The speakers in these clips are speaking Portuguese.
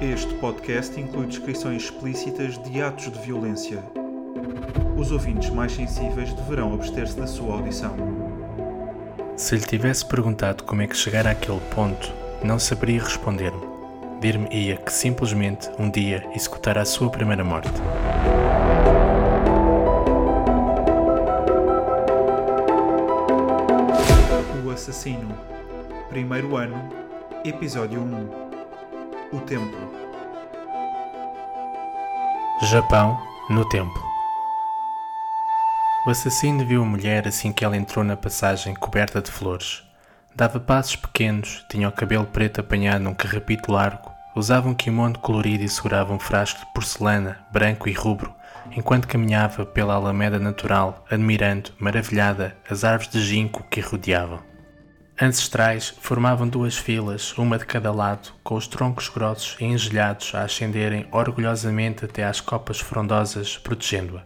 Este podcast inclui descrições explícitas de atos de violência. Os ouvintes mais sensíveis deverão abster-se da sua audição. Se lhe tivesse perguntado como é que chegara àquele ponto, não saberia responder-me. Dir-me-ia que simplesmente um dia executara a sua primeira morte. O Assassino. Primeiro ano, Episódio 1. O Templo. Japão, no templo. O assassino viu a mulher assim que ela entrou na passagem coberta de flores. Dava passos pequenos, tinha o cabelo preto apanhado num carrapito largo, usava um kimono colorido e segurava um frasco de porcelana, branco e rubro, enquanto caminhava pela alameda natural, admirando, maravilhada, as árvores de ginkgo que a rodeavam. Ancestrais formavam duas filas, uma de cada lado, com os troncos grossos e engelhados a ascenderem orgulhosamente até às copas frondosas, protegendo-a.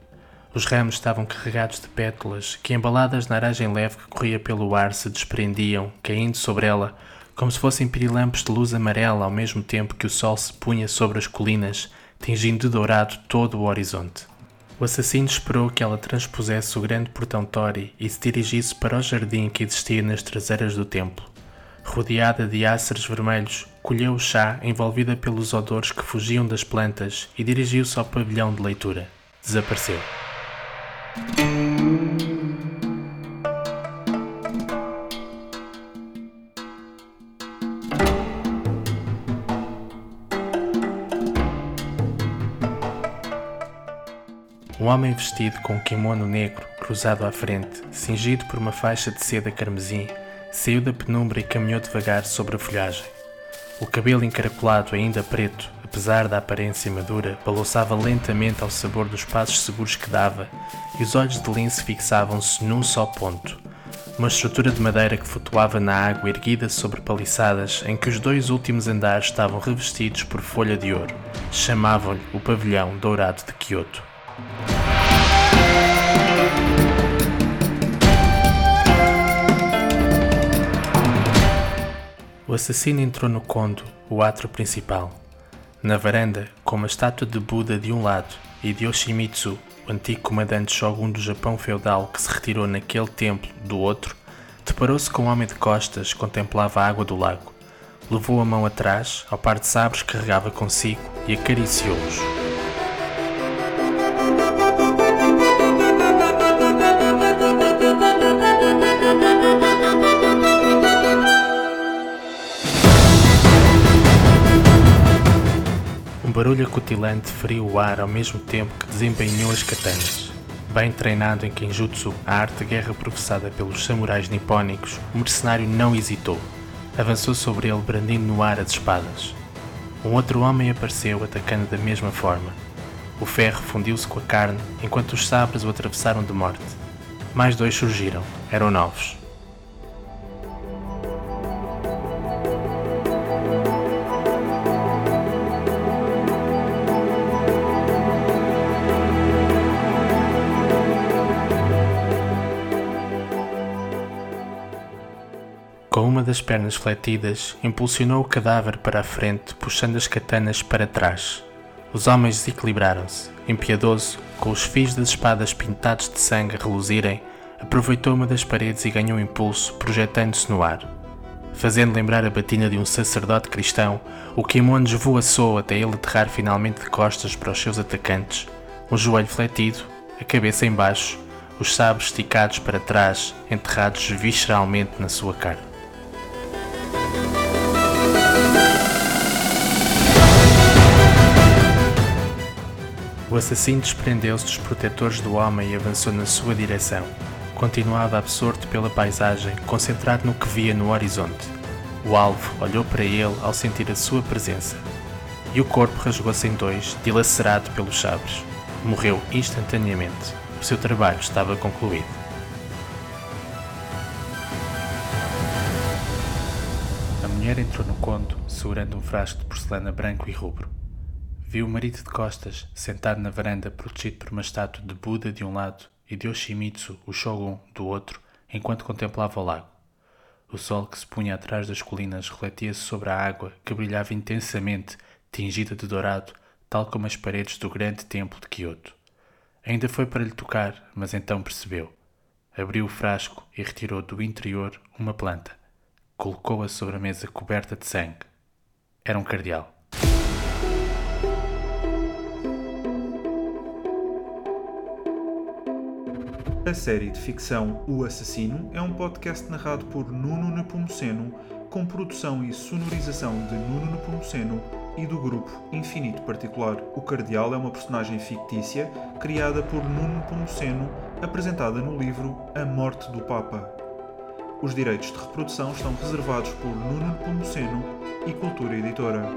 Os ramos estavam carregados de pétalas que, embaladas na aragem leve que corria pelo ar, se desprendiam, caindo sobre ela, como se fossem pirilampos de luz amarela ao mesmo tempo que o sol se punha sobre as colinas, tingindo de dourado todo o horizonte. O assassino esperou que ela transpusesse o grande portão Tori e se dirigisse para o jardim que existia nas traseiras do templo. Rodeada de áceres vermelhos, colheu o chá envolvida pelos odores que fugiam das plantas e dirigiu-se ao pavilhão de leitura. Desapareceu. Um homem vestido com um kimono negro cruzado à frente, cingido por uma faixa de seda carmesim, saiu da penumbra e caminhou devagar sobre a folhagem. O cabelo encaracolado, ainda preto, apesar da aparência madura, balançava lentamente ao sabor dos passos seguros que dava, e os olhos de lince fixavam-se num só ponto. Uma estrutura de madeira que flutuava na água erguida sobre paliçadas em que os dois últimos andares estavam revestidos por folha de ouro. Chamavam-lhe o pavilhão dourado de Kyoto. O assassino entrou no kondo, o átrio principal. Na varanda, com uma estátua de Buda de um lado e de Yoshimitsu, o antigo comandante shogun do Japão feudal que se retirou naquele templo, do outro, deparou-se com um homem de costas que contemplava a água do lago. Levou a mão atrás, ao par de sabres que carregava consigo, e acariciou-os. Barulho acutilante feriu o ar ao mesmo tempo que desempenhou as katanas. Bem treinado em Kenjutsu, a arte de guerra professada pelos samurais nipónicos, o mercenário não hesitou. Avançou sobre ele brandindo no ar as espadas. Um outro homem apareceu atacando da mesma forma. O ferro fundiu-se com a carne enquanto os sabres o atravessaram de morte. Mais dois surgiram, eram novos. Com uma das pernas fletidas, impulsionou o cadáver para a frente, puxando as katanas para trás. Os homens desequilibraram-se. Impiedoso, com os fios das espadas pintados de sangue a reluzirem, aproveitou uma das paredes e ganhou impulso, projetando-se no ar. Fazendo lembrar a batina de um sacerdote cristão, o kimono esvoaçou até ele aterrar finalmente de costas para os seus atacantes, um joelho fletido, a cabeça em baixo, os sabres esticados para trás, enterrados visceralmente na sua carne. O assassino desprendeu-se dos protetores do homem e avançou na sua direção. Continuava absorto pela paisagem, concentrado no que via no horizonte. O alvo olhou para ele ao sentir a sua presença. E o corpo rasgou-se em dois, dilacerado pelos sabres. Morreu instantaneamente. O seu trabalho estava concluído. A mulher entrou no conto, segurando um frasco de porcelana branco e rubro. Viu o marido de costas, sentado na varanda, protegido por uma estátua de Buda de um lado e de Yoshimitsu, o shogun, do outro, enquanto contemplava o lago. O sol que se punha atrás das colinas refletia-se sobre a água, que brilhava intensamente, tingida de dourado, tal como as paredes do grande templo de Kyoto. Ainda foi para lhe tocar, mas então percebeu. Abriu o frasco e retirou do interior uma planta. Colocou-a sobre a mesa coberta de sangue. Era um cardeal. A série de ficção O Assassino é um podcast narrado por Nuno Nepomuceno, com produção e sonorização de Nuno Nepomuceno e do grupo Infinito Particular. O Cardeal é uma personagem fictícia criada por Nuno Nepomuceno, apresentada no livro A Morte do Papa. Os direitos de reprodução estão reservados por Nuno Nepomuceno e Cultura Editora.